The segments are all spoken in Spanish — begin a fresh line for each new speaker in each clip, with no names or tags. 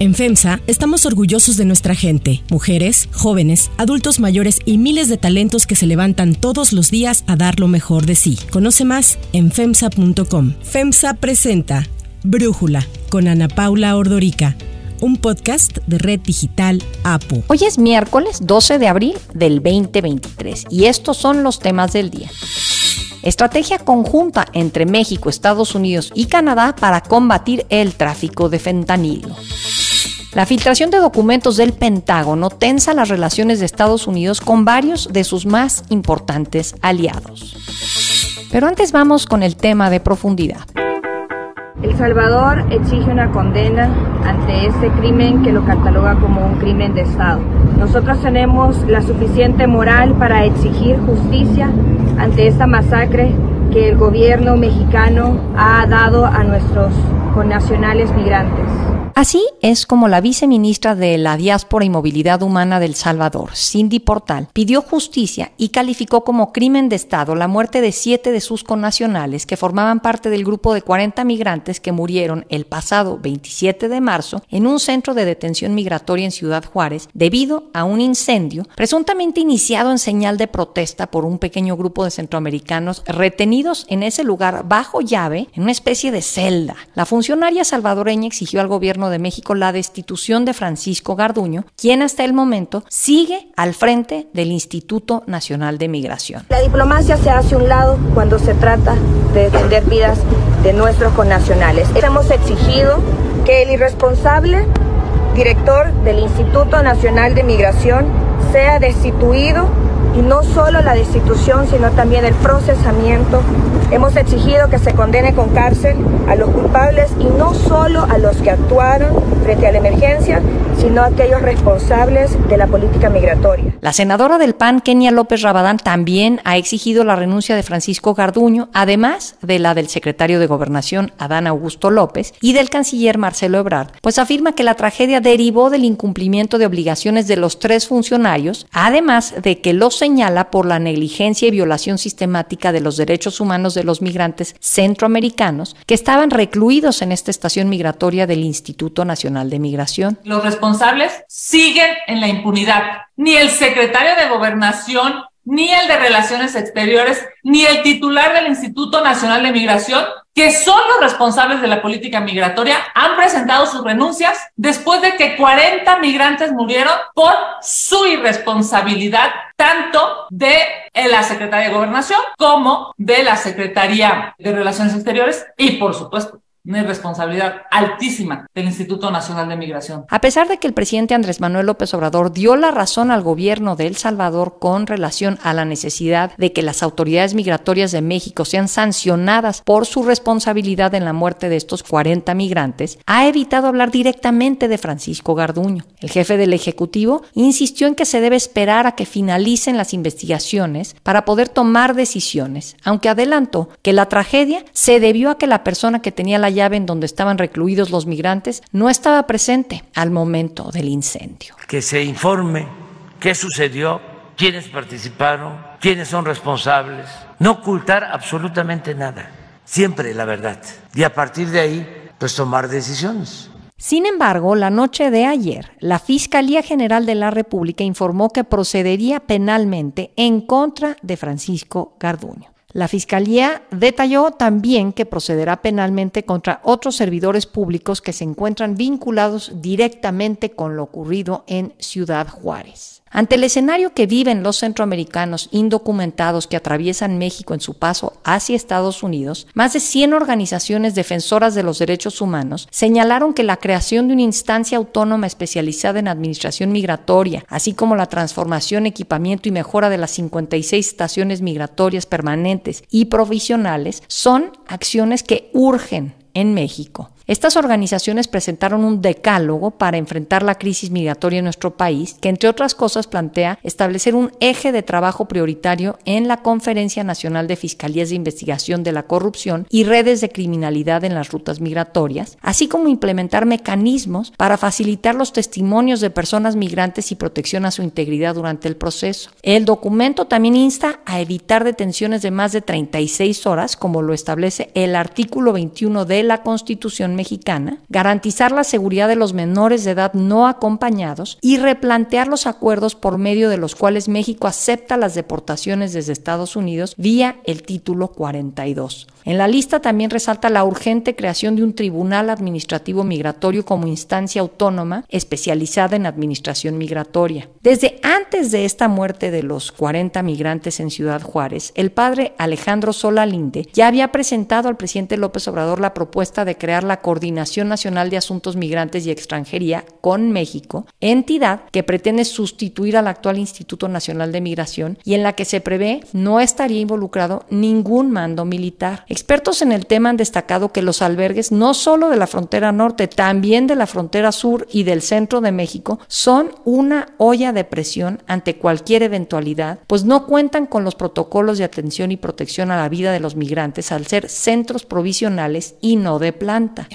En FEMSA estamos orgullosos de nuestra gente, mujeres, jóvenes, adultos mayores y miles de talentos que se levantan todos los días a dar lo mejor de sí. Conoce más en FEMSA.com. FEMSA presenta Brújula con Ana Paula Ordorica un podcast de Red Digital APO.
Hoy es miércoles 12 de abril del 2023 y estos son los temas del día. Estrategia conjunta entre México, Estados Unidos y Canadá para combatir el tráfico de fentanilo. La filtración de documentos del Pentágono tensa las relaciones de Estados Unidos con varios de sus más importantes aliados. Pero antes vamos con el tema de profundidad.
El Salvador exige una condena ante este crimen que lo cataloga como un crimen de Estado. Nosotros tenemos la suficiente moral para exigir justicia ante esta masacre que el gobierno mexicano ha dado a nuestros connacionales migrantes.
Así es como la viceministra de la Diáspora y Movilidad Humana del Salvador, Cindy Portal, pidió justicia y calificó como crimen de Estado la muerte de siete de sus connacionales que formaban parte del grupo de 40 migrantes que murieron el pasado 27 de marzo en un centro de detención migratoria en Ciudad Juárez debido a un incendio presuntamente iniciado en señal de protesta por un pequeño grupo de centroamericanos retenidos en ese lugar bajo llave en una especie de celda. La funcionaria salvadoreña exigió al gobierno de México la destitución de Francisco Garduño, quien hasta el momento sigue al frente del Instituto Nacional de Migración.
La diplomacia se hace un lado cuando se trata de defender vidas de nuestros connacionales. Hemos exigido que el irresponsable director del Instituto Nacional de Migración sea destituido y no solo la destitución, sino también el procesamiento. Hemos exigido que se condene con cárcel a los culpables y no solo a los que actuaron frente a la emergencia, sino a aquellos responsables de la política migratoria.
La senadora del PAN, Kenia López Rabadán, también ha exigido la renuncia de Francisco Garduño, además de la del secretario de Gobernación, Adán Augusto López, y del canciller Marcelo Ebrard, pues afirma que la tragedia derivó del incumplimiento de obligaciones de los tres funcionarios, además de que los señala por la negligencia y violación sistemática de los derechos humanos de los migrantes centroamericanos que estaban recluidos en esta estación migratoria del Instituto Nacional de Migración.
Los responsables siguen en la impunidad. Ni el secretario de Gobernación ni el de Relaciones Exteriores, ni el titular del Instituto Nacional de Migración, que son los responsables de la política migratoria, han presentado sus renuncias después de que 40 migrantes murieron por su irresponsabilidad, tanto de la Secretaría de Gobernación como de la Secretaría de Relaciones Exteriores y, por supuesto, una responsabilidad altísima del Instituto Nacional de Migración.
A pesar de que el presidente Andrés Manuel López Obrador dio la razón al gobierno de El Salvador con relación a la necesidad de que las autoridades migratorias de México sean sancionadas por su responsabilidad en la muerte de estos 40 migrantes, ha evitado hablar directamente de Francisco Garduño. El jefe del Ejecutivo insistió en que se debe esperar a que finalicen las investigaciones para poder tomar decisiones, aunque adelantó que la tragedia se debió a que la persona que tenía la llave en donde estaban recluidos los migrantes no estaba presente al momento del incendio.
Que se informe qué sucedió, quiénes participaron, quiénes son responsables. No ocultar absolutamente nada, siempre la verdad. Y a partir de ahí, pues tomar decisiones.
Sin embargo, la noche de ayer, la Fiscalía General de la República informó que procedería penalmente en contra de Francisco Garduño. La Fiscalía detalló también que procederá penalmente contra otros servidores públicos que se encuentran vinculados directamente con lo ocurrido en Ciudad Juárez. Ante el escenario que viven los centroamericanos indocumentados que atraviesan México en su paso hacia Estados Unidos, más de 100 organizaciones defensoras de los derechos humanos señalaron que la creación de una instancia autónoma especializada en administración migratoria, así como la transformación, equipamiento y mejora de las 56 estaciones migratorias permanentes y provisionales, son acciones que urgen en México. Estas organizaciones presentaron un decálogo para enfrentar la crisis migratoria en nuestro país, que entre otras cosas plantea establecer un eje de trabajo prioritario en la Conferencia Nacional de Fiscalías de Investigación de la Corrupción y redes de criminalidad en las rutas migratorias, así como implementar mecanismos para facilitar los testimonios de personas migrantes y protección a su integridad durante el proceso. El documento también insta a evitar detenciones de más de 36 horas, como lo establece el artículo 21 de la Constitución mexicana, garantizar la seguridad de los menores de edad no acompañados y replantear los acuerdos por medio de los cuales México acepta las deportaciones desde Estados Unidos vía el título 42. En la lista también resalta la urgente creación de un tribunal administrativo migratorio como instancia autónoma especializada en administración migratoria. Desde antes de esta muerte de los 40 migrantes en Ciudad Juárez, el padre Alejandro Solalinde ya había presentado al presidente López Obrador la propuesta de crear la Coordinación Nacional de Asuntos Migrantes y Extranjería con México, entidad que pretende sustituir al actual Instituto Nacional de Migración y en la que se prevé no estaría involucrado ningún mando militar. Expertos en el tema han destacado que los albergues, no solo de la frontera norte, también de la frontera sur y del centro de México, son una olla de presión ante cualquier eventualidad, pues no cuentan con los protocolos de atención y protección a la vida de los migrantes al ser centros provisionales y no de planta.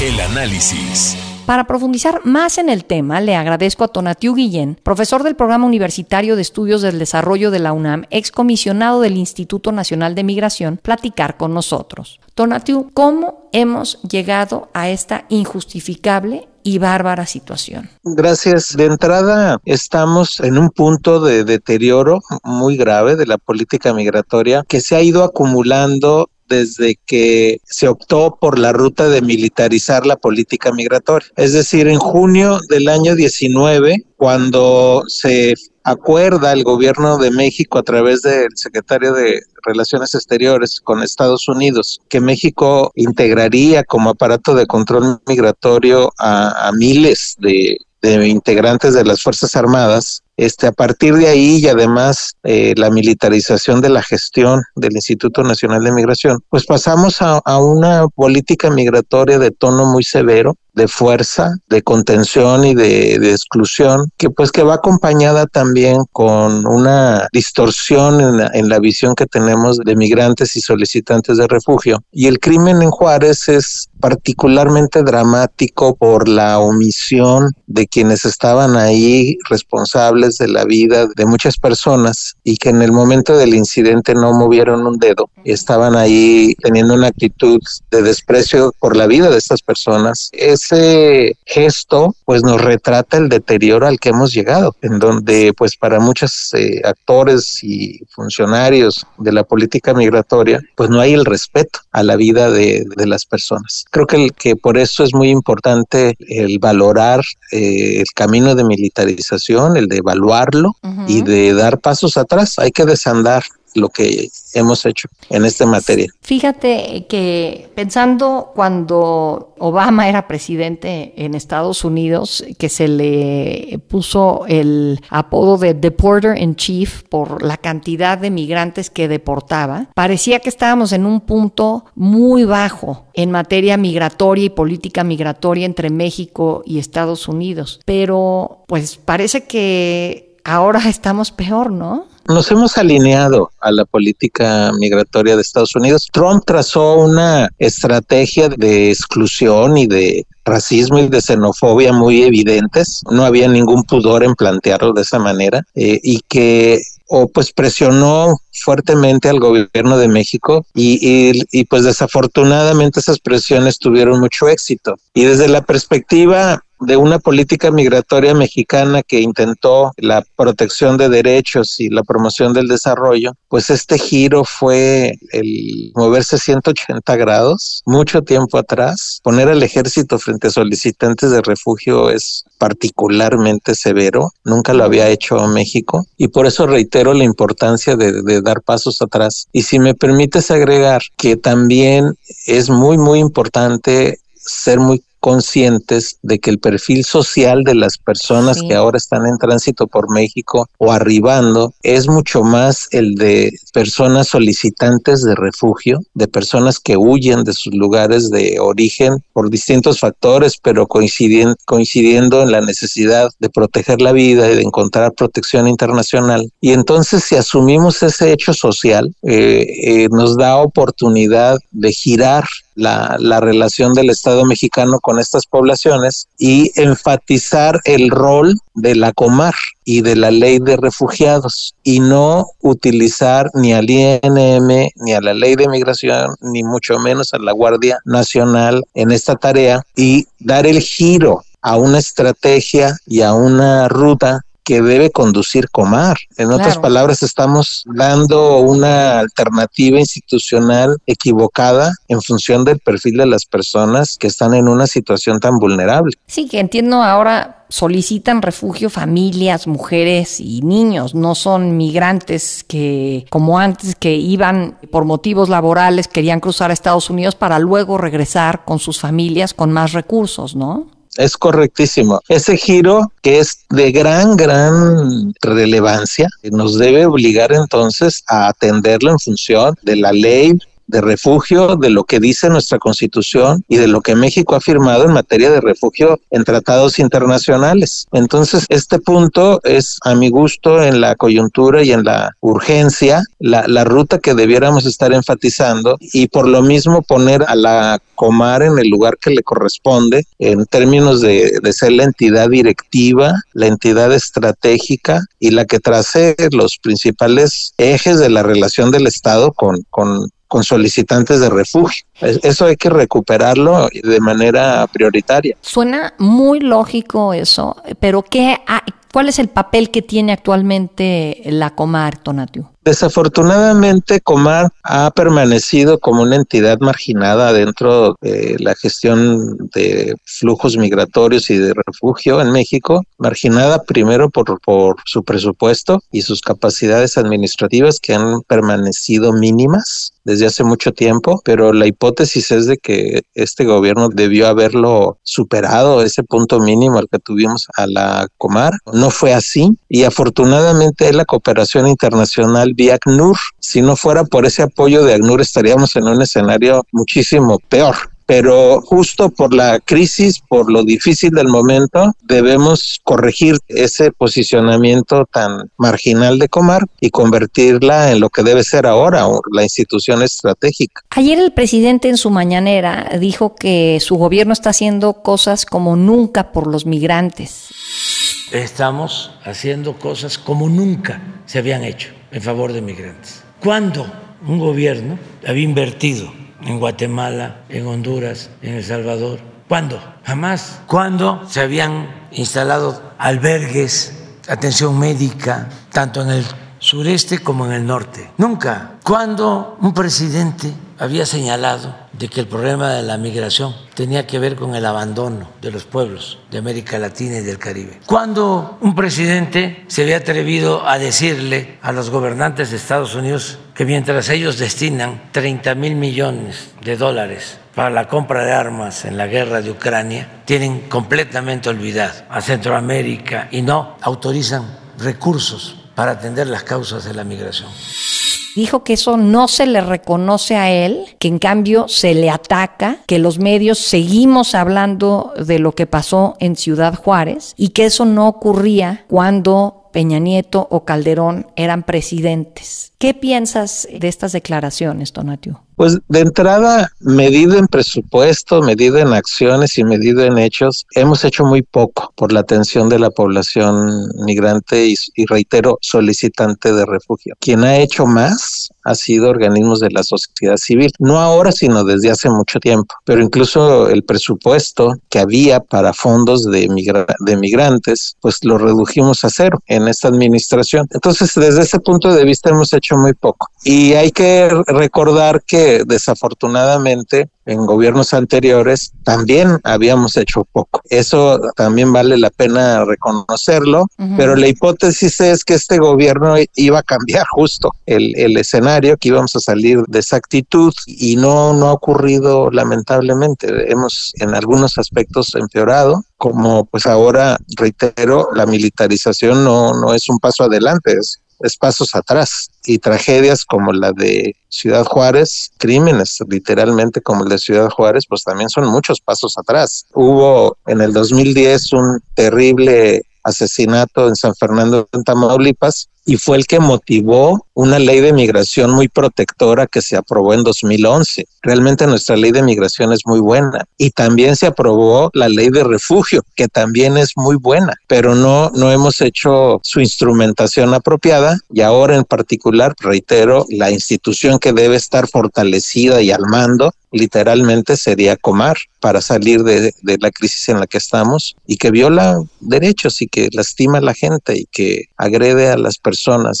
El análisis.
Para profundizar más en el tema, le agradezco a Tonatiu Guillén, profesor del Programa Universitario de Estudios del Desarrollo de la UNAM, excomisionado del Instituto Nacional de Migración, platicar con nosotros. Tonatiu, ¿cómo hemos llegado a esta injustificable y bárbara situación.
Gracias. De entrada, estamos en un punto de deterioro muy grave de la política migratoria que se ha ido acumulando desde que se optó por la ruta de militarizar la política migratoria. Es decir, en junio del año 19, cuando se acuerda el gobierno de México a través del secretario de Relaciones Exteriores con Estados Unidos que México integraría como aparato de control migratorio a, miles de integrantes de las Fuerzas Armadas, este, a partir de ahí y además eh, la militarización de la gestión del Instituto Nacional de Migración, pues pasamos a, a una política migratoria de tono muy severo, de fuerza, de contención y de, de, exclusión, que pues que va acompañada también con una distorsión en la, en la, visión que tenemos de migrantes y solicitantes de refugio. Y el crimen en Juárez es particularmente dramático por la omisión de quienes estaban ahí responsables de la vida de muchas personas y que en el momento del incidente no movieron un dedo. y Estaban ahí teniendo una actitud de desprecio por la vida de estas personas. Ese gesto pues nos retrata el deterioro al que hemos llegado, en donde pues para muchos eh, actores y funcionarios de la política migratoria pues no hay el respeto a la vida de, de las personas. Creo que, el, que por eso es muy importante el valorar eh, el camino de militarización, el de evaluarlo uh -huh. y de dar pasos atrás. Hay que desandar lo que hemos hecho en esta materia.
Fíjate que pensando cuando Obama era presidente en Estados Unidos, que se le puso el apodo de Deporter in Chief por la cantidad de migrantes que deportaba, parecía que estábamos en un punto muy bajo en materia migratoria y política migratoria entre México y Estados Unidos. Pero pues parece que ahora estamos peor, ¿no?
nos hemos alineado a la política migratoria de Estados Unidos. Trump trazó una estrategia de exclusión y de racismo y de xenofobia muy evidentes. No había ningún pudor en plantearlo de esa manera eh, y que o pues presionó fuertemente al gobierno de México y, y, y, pues desafortunadamente esas presiones tuvieron mucho éxito. Y desde la perspectiva de una política migratoria mexicana que intentó la protección de derechos y la promoción del desarrollo, pues este giro fue el moverse 180 grados, mucho tiempo atrás. Poner al ejército frente a solicitantes de refugio es particularmente severo, nunca lo había hecho México y por eso reitero la importancia de, dar pasos atrás. Y si me permites agregar que también es muy, muy importante ser muy conscientes de que el perfil social de las personas sí. que ahora están en tránsito por México o arribando es mucho más el de personas solicitantes de refugio, de personas que huyen de sus lugares de origen por distintos factores, pero coincidiendo, coincidiendo en la necesidad de proteger la vida y de encontrar protección internacional. Y entonces si asumimos ese hecho social, eh, eh, nos da oportunidad de girar la, la relación del Estado mexicano con estas poblaciones y enfatizar el rol de la Comar y de la ley de refugiados y no utilizar ni al INM ni a la ley de migración ni mucho menos a la Guardia Nacional en esta tarea y dar el giro a una estrategia y a una ruta que debe conducir Comar. En otras palabras, estamos dando una alternativa institucional equivocada en función del perfil de las personas que están en una situación tan vulnerable.
Sí, que entiendo ahora solicitan refugio familias, mujeres y niños, no son migrantes que como antes que iban por motivos laborales, querían cruzar a Estados Unidos para luego regresar con sus familias con más recursos, ¿no?
Es correctísimo. Ese giro que es de gran, gran relevancia nos debe obligar entonces a atenderlo en función de la ley de refugio, de lo que dice nuestra constitución y de lo que México ha firmado en materia de refugio en tratados internacionales. Entonces, este punto es a mi gusto en la coyuntura y en la urgencia, la, la ruta que debiéramos estar enfatizando y por lo mismo poner a la Comar en el lugar que le corresponde en términos de, de ser la entidad directiva, la entidad estratégica y la que trace los principales ejes de la relación del Estado con, con con solicitantes de refugio. Eso hay que recuperarlo de manera prioritaria.
Suena muy lógico eso, pero ¿qué, ¿cuál es el papel que tiene actualmente la Comar, Tonatiu?
Desafortunadamente, Comar ha permanecido como una entidad marginada dentro de la gestión de flujos migratorios y de refugio en México, marginada primero por, por su presupuesto y sus capacidades administrativas que han permanecido mínimas desde hace mucho tiempo, pero la hipótesis es de que este gobierno debió haberlo superado, ese punto mínimo al que tuvimos a la Comar. No fue así y afortunadamente la cooperación internacional vía ACNUR. Si no fuera por ese apoyo de ACNUR estaríamos en un escenario muchísimo peor pero justo por la crisis, por lo difícil del momento, debemos corregir ese posicionamiento tan marginal de Comar y convertirla en lo que debe ser ahora, la institución estratégica.
Ayer el presidente en su mañanera dijo que su gobierno está haciendo cosas como nunca por los migrantes.
Estamos haciendo cosas como nunca se habían hecho en favor de migrantes. ¿Cuándo un gobierno había invertido en Guatemala, en Honduras, en El Salvador. ¿Cuándo? Jamás. ¿Cuándo se habían instalado albergues, atención médica, tanto en el sureste como en el norte? Nunca. ¿Cuándo un presidente había señalado de que el problema de la migración tenía que ver con el abandono de los pueblos de América Latina y del Caribe. ¿Cuándo un presidente se había atrevido a decirle a los gobernantes de Estados Unidos que mientras ellos destinan 30 mil millones de dólares para la compra de armas en la guerra de Ucrania, tienen completamente olvidado a Centroamérica y no autorizan recursos para atender las causas de la migración.
Dijo que eso no se le reconoce a él, que en cambio se le ataca, que los medios seguimos hablando de lo que pasó en Ciudad Juárez y que eso no ocurría cuando Peña Nieto o Calderón eran presidentes. ¿Qué piensas de estas declaraciones, Tonatio?
Pues de entrada, medido en presupuesto, medido en acciones y medido en hechos, hemos hecho muy poco por la atención de la población migrante y, reitero, solicitante de refugio. Quien ha hecho más ha sido organismos de la sociedad civil, no ahora, sino desde hace mucho tiempo. Pero incluso el presupuesto que había para fondos de, de migrantes, pues lo redujimos a cero en esta administración. Entonces, desde ese punto de vista hemos hecho muy poco. Y hay que recordar que desafortunadamente en gobiernos anteriores también habíamos hecho poco. Eso también vale la pena reconocerlo, pero la hipótesis es que este gobierno iba a cambiar justo el, el, escenario, que íbamos a salir de esa actitud y no, no ha ocurrido lamentablemente. Hemos en algunos aspectos empeorado, como pues ahora reitero, la militarización no, no es un paso adelante, es es pasos atrás. Y tragedias como la de Ciudad Juárez, crímenes literalmente como el de Ciudad Juárez, pues también son muchos pasos atrás. Hubo en el 2010 un terrible asesinato en San Fernando, en Tamaulipas, y fue el que motivó una ley de migración muy protectora que se aprobó en 2011. Realmente nuestra ley de migración es muy buena y también se aprobó la ley de refugio, que también es muy buena, pero no no hemos hecho su instrumentación apropiada y ahora en particular, reitero, la institución que debe estar fortalecida y al mando literalmente sería Comar para salir de, de, la crisis en la que estamos y que viola derechos y que lastima a la gente y que agrede a las personas,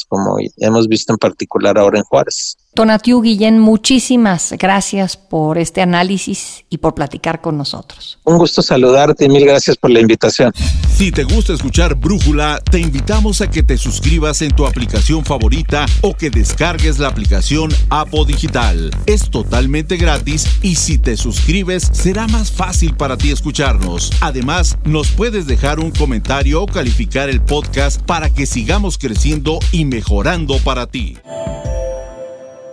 como hemos visto en particular ahora en Juárez.
Tonatiu Guillén, muchísimas gracias por este análisis y por platicar con nosotros.
Un gusto saludarte y mil gracias por la invitación.
Si te gusta escuchar Brújula, te invitamos a que te suscribas en tu aplicación favorita o que descargues la aplicación Apo Digital. Es totalmente gratis y si te suscribes será más fácil para ti escucharnos. Además, nos puedes dejar un comentario o calificar el podcast para que sigamos creciendo y mejorando para ti.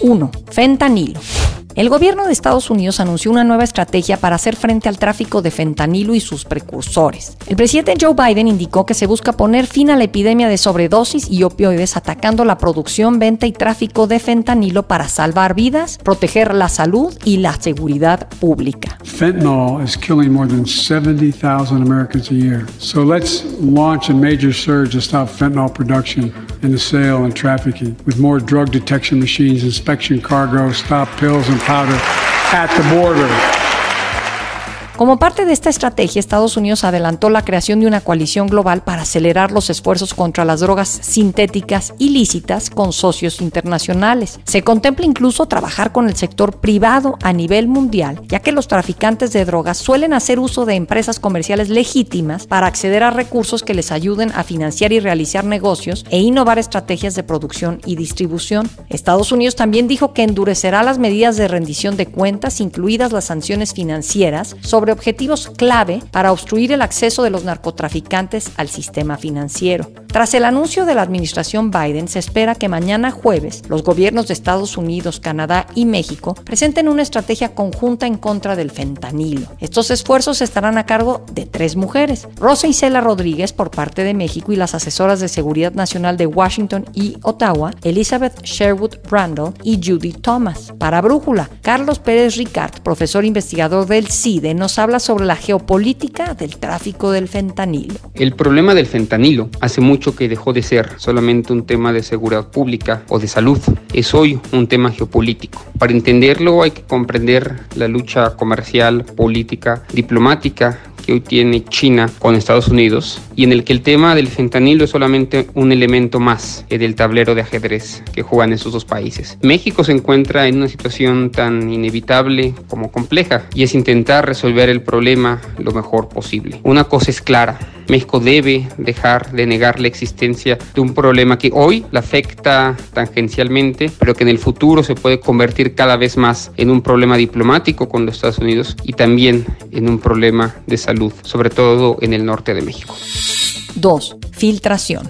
1. Fentanilo. El gobierno de Estados Unidos anunció una nueva estrategia para hacer frente al tráfico de fentanilo y sus precursores. El presidente Joe Biden indicó que se busca poner fin a la epidemia de sobredosis y opioides atacando la producción, venta y tráfico de fentanilo para salvar vidas, proteger la salud y la seguridad pública.
Fentanyl is killing more than 70,000 Americans a year. So let's launch a major surge to stop fentanyl production and the sale and trafficking with more drug detection machines, inspection cargo, stop pills and powder at the border.
Como parte de esta estrategia, Estados Unidos adelantó la creación de una coalición global para acelerar los esfuerzos contra las drogas sintéticas ilícitas con socios internacionales. Se contempla incluso trabajar con el sector privado a nivel mundial, ya que los traficantes de drogas suelen hacer uso de empresas comerciales legítimas para acceder a recursos que les ayuden a financiar y realizar negocios e innovar estrategias de producción y distribución. Estados Unidos también dijo que endurecerá las medidas de rendición de cuentas, incluidas las sanciones financieras, sobre objetivos clave para obstruir el acceso de los narcotraficantes al sistema financiero. Tras el anuncio de la administración Biden, se espera que mañana jueves los gobiernos de Estados Unidos, Canadá y México presenten una estrategia conjunta en contra del fentanilo. Estos esfuerzos estarán a cargo de tres mujeres, Rosa Isela Rodríguez por parte de México y las asesoras de Seguridad Nacional de Washington y Ottawa, Elizabeth Sherwood Randall y Judy Thomas. Para Brújula, Carlos Pérez Ricard, profesor investigador del CIDE, nos habla sobre la geopolítica del tráfico del fentanilo.
El problema del fentanilo hace mucho que dejó de ser solamente un tema de seguridad pública o de salud. Es hoy un tema geopolítico. Para entenderlo hay que comprender la lucha comercial, política, diplomática que hoy tiene China con Estados Unidos y en el que el tema del fentanilo es solamente un elemento más del tablero de ajedrez que juegan esos dos países. México se encuentra en una situación tan inevitable como compleja y es intentar resolver el problema lo mejor posible. Una cosa es clara, México debe dejar de negar la existencia de un problema que hoy le afecta tangencialmente, pero que en el futuro se puede convertir cada vez más en un problema diplomático con los Estados Unidos y también en un problema de salud, sobre todo en el norte de México.
2. Filtración.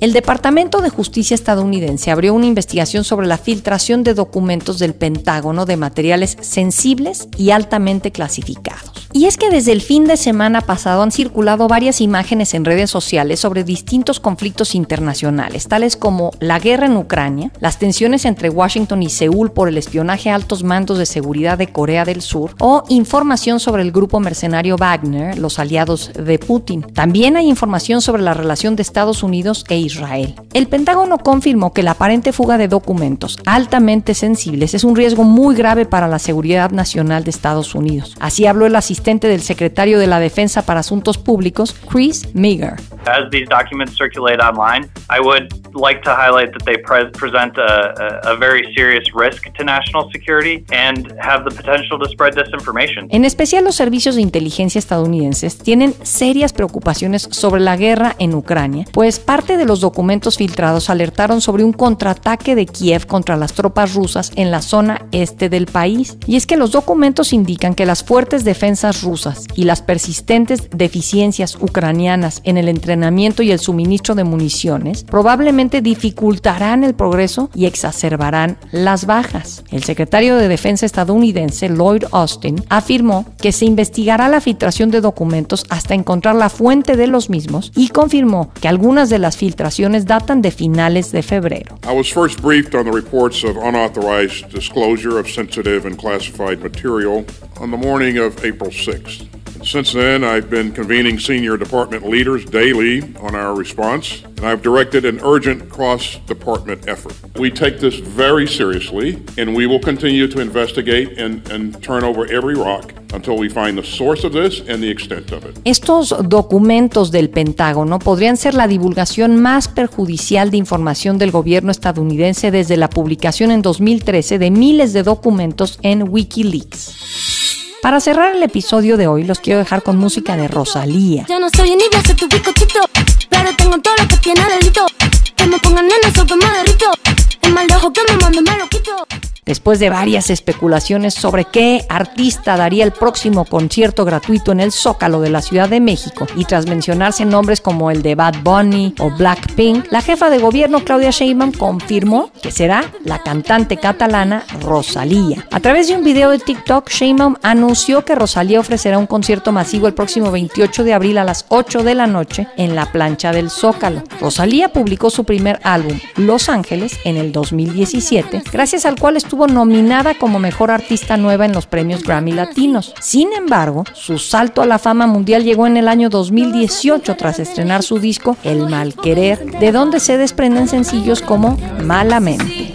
El Departamento de Justicia estadounidense abrió una investigación sobre la filtración de documentos del Pentágono de materiales sensibles y altamente clasificados. Y es que desde el fin de semana pasado han circulado varias imágenes en redes sociales sobre distintos conflictos internacionales, tales como la guerra en Ucrania, las tensiones entre Washington y Seúl por el espionaje a altos mandos de seguridad de Corea del Sur o información sobre el grupo mercenario Wagner, los aliados de Putin. También hay información sobre la relación de Estados Unidos e Israel. El Pentágono confirmó que la aparente fuga de documentos altamente sensibles es un riesgo muy grave para la seguridad nacional de Estados Unidos. Así habló el asistente del secretario de la Defensa para Asuntos Públicos, Chris Meager.
As these documents circulate online, I would like to highlight that they pre present a, a, a very serious risk to national security and have the potential to spread disinformation.
En especial los servicios de inteligencia estadounidenses tienen serias preocupaciones sobre la guerra en Ucrania, pues parte de los documentos filtrados alertaron sobre un contraataque de Kiev contra las tropas rusas en la zona este del país. Y es que los documentos indican que las fuertes defensas rusas y las persistentes deficiencias ucranianas en el entrenamiento y el suministro de municiones probablemente dificultarán el progreso y exacerbarán las bajas. El secretario de Defensa estadounidense, Lloyd Austin, afirmó que se investigará la filtración de documentos hasta encontrar la fuente de los mismos y confirmó que algunas de las filtraciones datan de finales de febrero.
I was first briefed on the reports of unauthorized disclosure of sensitive and classified material on the morning of April 6th. Since then, I've been convening senior department leaders daily on our response, and I've directed an urgent cross department effort. We take this very seriously, and we will continue to investigate and, and turn over every rock until we find the source of this and the extent of it.
Estos documentos del Pentágono podrían ser la divulgación más perjudicial de información del gobierno estadounidense desde la publicación en 2013 de miles de documentos en Wikileaks. Para cerrar el episodio de hoy, los quiero dejar con música de Rosalía.
Yo no soy ni voy a ser tu bizcochito, pero tengo todo lo que tiene delito. Que me pongan en eso que me derrito. El mal de ojo que me mando me lo quito.
Después de varias especulaciones sobre qué artista daría el próximo concierto gratuito en el Zócalo de la Ciudad de México y tras mencionarse nombres como el de Bad Bunny o Blackpink, la jefa de gobierno Claudia Sheinbaum confirmó que será la cantante catalana Rosalía. A través de un video de TikTok, Sheinbaum anunció que Rosalía ofrecerá un concierto masivo el próximo 28 de abril a las 8 de la noche en la plancha del Zócalo. Rosalía publicó su primer álbum, Los Ángeles, en el 2017, gracias al cual estuvo nominada como mejor artista nueva en los premios Grammy Latinos. Sin embargo, su salto a la fama mundial llegó en el año 2018 tras estrenar su disco El Mal Querer, de donde se desprenden sencillos como Malamente.